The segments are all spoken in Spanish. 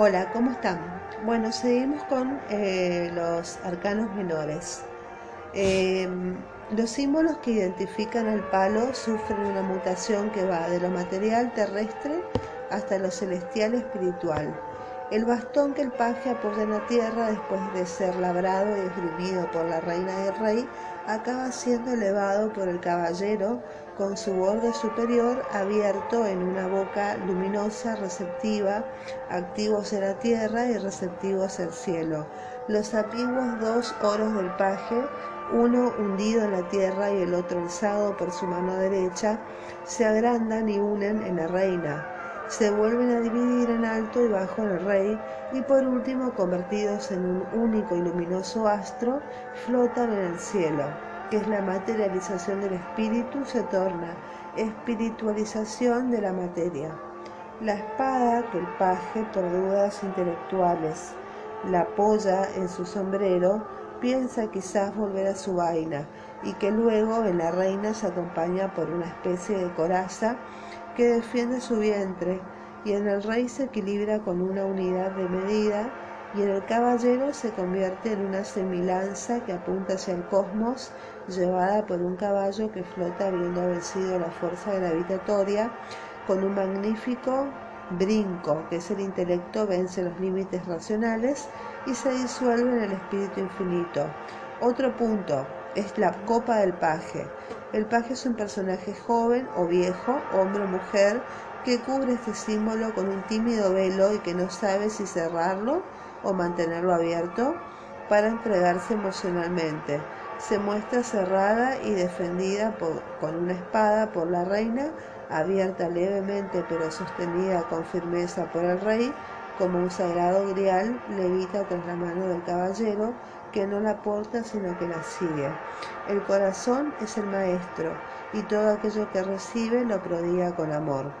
Hola, ¿cómo están? Bueno, seguimos con eh, los arcanos menores. Em, los símbolos que identifican al palo sufren una mutación que va de lo material terrestre hasta lo celestial espiritual. El bastón que el paje apoya en la tierra después de ser labrado y esgrimido por la reina y el rey, acaba siendo elevado por el caballero con su borde superior abierto en una boca luminosa, receptiva, activos en la tierra y receptivos el cielo. Los antiguos dos oros del paje, uno hundido en la tierra y el otro alzado por su mano derecha, se agrandan y unen en la reina se vuelven a dividir en alto y bajo en el rey y por último convertidos en un único y luminoso astro flotan en el cielo, que es la materialización del espíritu, se torna espiritualización de la materia. La espada que el paje, por dudas intelectuales, la apoya en su sombrero, piensa quizás volver a su vaina y que luego en la reina se acompaña por una especie de coraza que defiende su vientre, y en el rey se equilibra con una unidad de medida, y en el caballero se convierte en una semilanza que apunta hacia el cosmos, llevada por un caballo que flota habiendo vencido la fuerza gravitatoria, con un magnífico brinco, que es el intelecto, vence los límites racionales y se disuelve en el espíritu infinito. Otro punto es la copa del paje. El paje es un personaje joven o viejo, hombre o mujer, que cubre este símbolo con un tímido velo y que no sabe si cerrarlo o mantenerlo abierto para entregarse emocionalmente. Se muestra cerrada y defendida con una espada por la reina, abierta levemente pero sostenida con firmeza por el rey, como un sagrado grial levita tras la mano del caballero que no la porta sino que la sigue. El corazón es el maestro y todo aquello que recibe lo prodiga con amor.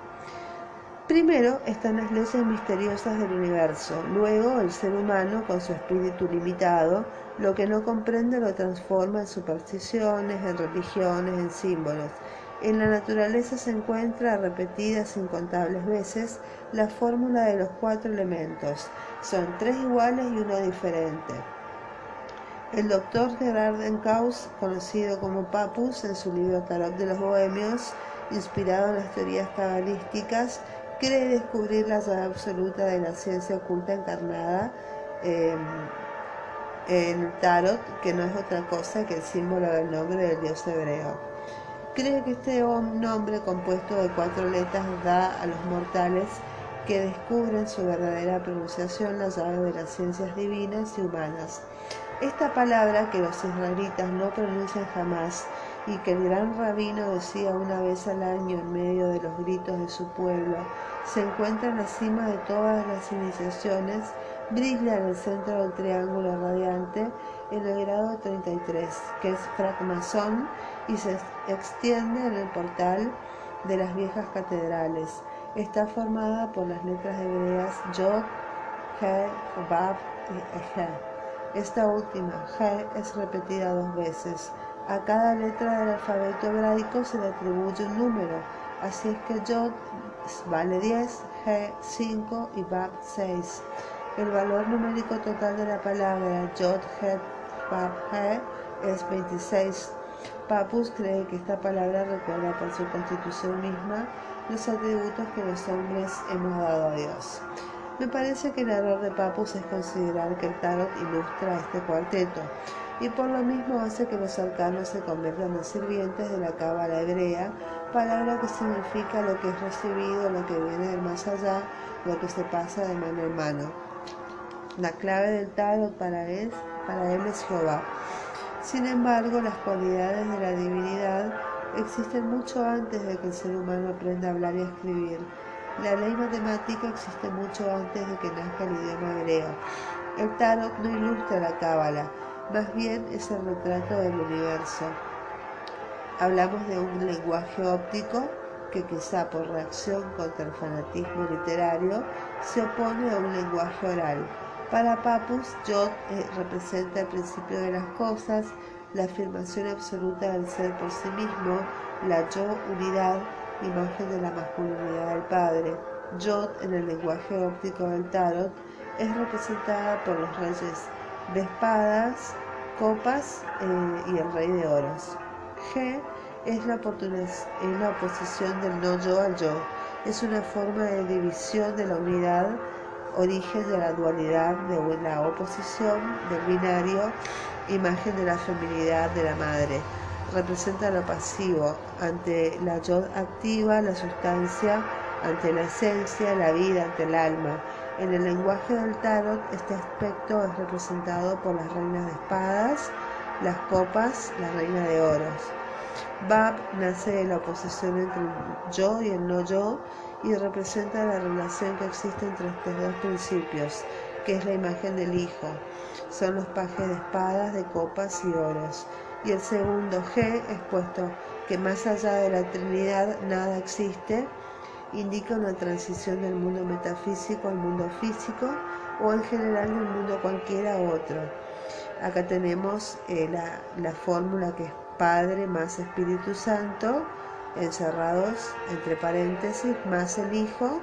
Primero están las leyes misteriosas del universo, luego el ser humano con su espíritu limitado, lo que no comprende lo transforma en supersticiones, en religiones, en símbolos. En la naturaleza se encuentra repetidas incontables veces la fórmula de los cuatro elementos. Son tres iguales y uno diferente. El doctor Gerard Encaus, conocido como Papus en su libro Tarot de los Bohemios, inspirado en las teorías cabalísticas, cree descubrir la llave absoluta de la ciencia oculta encarnada em, en tarot, que no es otra cosa que el símbolo del nombre del dios hebreo. Cree que este nombre compuesto de cuatro letras da a los mortales que descubren su verdadera pronunciación la llave de las ciencias divinas y humanas. Esta palabra que los israelitas no pronuncian jamás y que el gran rabino decía una vez al año en medio de los gritos de su pueblo, se encuentra en la cima de todas las iniciaciones, brilla en el centro del triángulo radiante en el grado 33, que es fragmazón y se extiende en el portal de las viejas catedrales. Está formada por las letras hebreas Yod, He, Vav y Eje. Esta última, G, es repetida dos veces. A cada letra del alfabeto hebraico se le atribuye un número, así es que Yod vale 10, G 5 y Bab 6. El valor numérico total de la palabra Yod, G, Bab, G es 26. Papus cree que esta palabra recuerda por su constitución misma los atributos que los hombres hemos dado a Dios. Me parece que el error de Papus es considerar que el tarot ilustra este cuarteto y por lo mismo hace que los arcanos se conviertan en sirvientes de la cábala hebrea, palabra que significa lo que es recibido, lo que viene del más allá, lo que se pasa de mano en mano. La clave del tarot para él, para él es Jehová. Sin embargo, las cualidades de la divinidad existen mucho antes de que el ser humano aprenda a hablar y a escribir. La ley matemática existe mucho antes de que nazca el idioma hebreo. El tarot no ilustra la cábala, más bien es el retrato del universo. Hablamos de un lenguaje óptico que quizá por reacción contra el fanatismo literario se opone a un lenguaje oral. Para Papus, Yod eh, representa el principio de las cosas, la afirmación absoluta del ser por sí mismo, la yo unidad imagen de la masculinidad del Padre. Yod en el lenguaje óptico del tarot es representada por los reyes de espadas, copas eh, y el rey de oros. G es la, es la oposición del no yo al yo. Es una forma de división de la unidad, origen de la dualidad, de la oposición, del binario, imagen de la feminidad de la madre. Representa lo pasivo, ante la yo activa, la sustancia, ante la esencia, la vida, ante el alma. En el lenguaje del tarot, este aspecto es representado por las reinas de espadas, las copas, la reina de oros. Bab nace de la oposición entre el yo y el no yo y representa la relación que existe entre estos dos principios, que es la imagen del hijo. Son los pajes de espadas, de copas y oros. Y el segundo G, expuesto que más allá de la Trinidad nada existe, indica una transición del mundo metafísico al mundo físico o en general del mundo cualquiera otro. Acá tenemos eh, la, la fórmula que es Padre más Espíritu Santo, encerrados entre paréntesis, más el Hijo,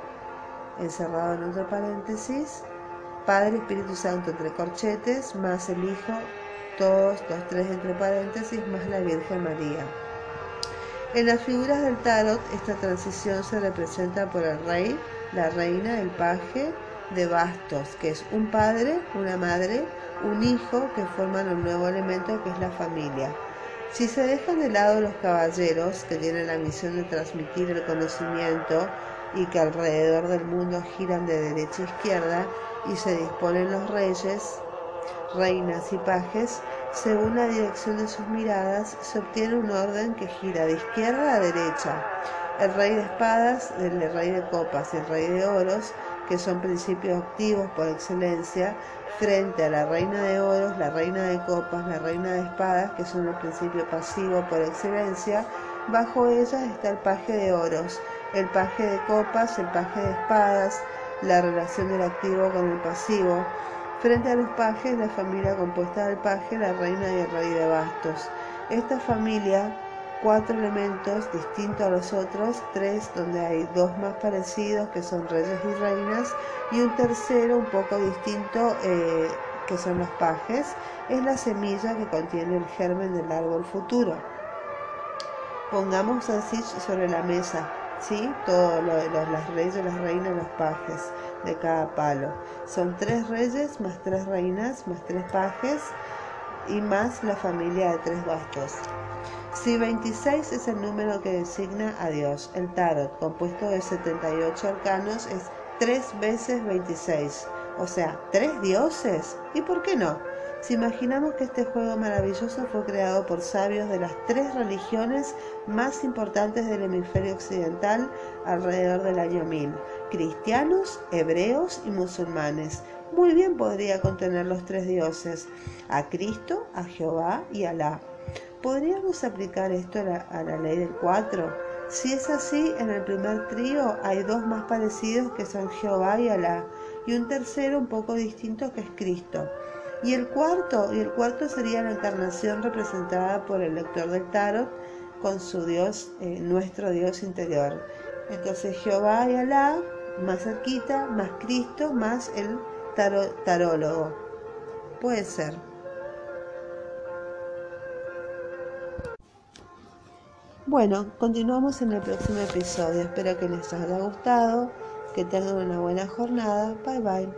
encerrado en otro paréntesis, Padre Espíritu Santo entre corchetes, más el Hijo, todos los tres entre paréntesis, más la Virgen María. En las figuras del tarot, esta transición se representa por el rey, la reina, el paje de bastos, que es un padre, una madre, un hijo que forman un nuevo elemento que es la familia. Si se dejan de lado los caballeros, que tienen la misión de transmitir el conocimiento y que alrededor del mundo giran de derecha a izquierda, y se disponen los reyes, reinas y pajes, según la dirección de sus miradas, se obtiene un orden que gira de izquierda a derecha. El rey de espadas, el rey de copas y el rey de oros, que son principios activos por excelencia, frente a la reina de oros, la reina de copas, la reina de espadas, que son el principio pasivo por excelencia, bajo ellas está el paje de oros, el paje de copas, el paje de espadas, la relación del activo con el pasivo, Frente a los pajes, la familia compuesta del paje, la reina y el rey de bastos. Esta familia, cuatro elementos distintos a los otros, tres donde hay dos más parecidos que son reyes y reinas y un tercero un poco distinto eh, que son los pajes, es la semilla que contiene el germen del árbol futuro. Pongamos así sobre la mesa ¿sí? Todos los, las reyes, las reinas, los pajes de cada palo. Son tres reyes más tres reinas más tres pajes y más la familia de tres bastos. Si 26 es el número que designa a Dios, el tarot, compuesto de 78 arcanos, es 3 veces 26, o sea, tres dioses. ¿Y por qué no? Si imaginamos que este juego maravilloso fue creado por sabios de las tres religiones más importantes del hemisferio occidental alrededor del año 1000, cristianos, hebreos y musulmanes, muy bien podría contener los tres dioses, a Cristo, a Jehová y a Alá. ¿Podríamos aplicar esto a la, ley del 4? Si es así, en el primer trío hay dos más parecidos que son Jehová y Alá, y un tercero un poco distinto que es Cristo. Y el cuarto, y el cuarto sería la encarnación representada por el lector del tarot con su Dios, eh, nuestro Dios interior. Entonces Jehová y Alá, más cerquita, más Cristo, más el tarólogo. Puede ser. Bueno, continuamos en el próximo episodio. Espero que les haya gustado, que tengan una buena jornada. Bye bye.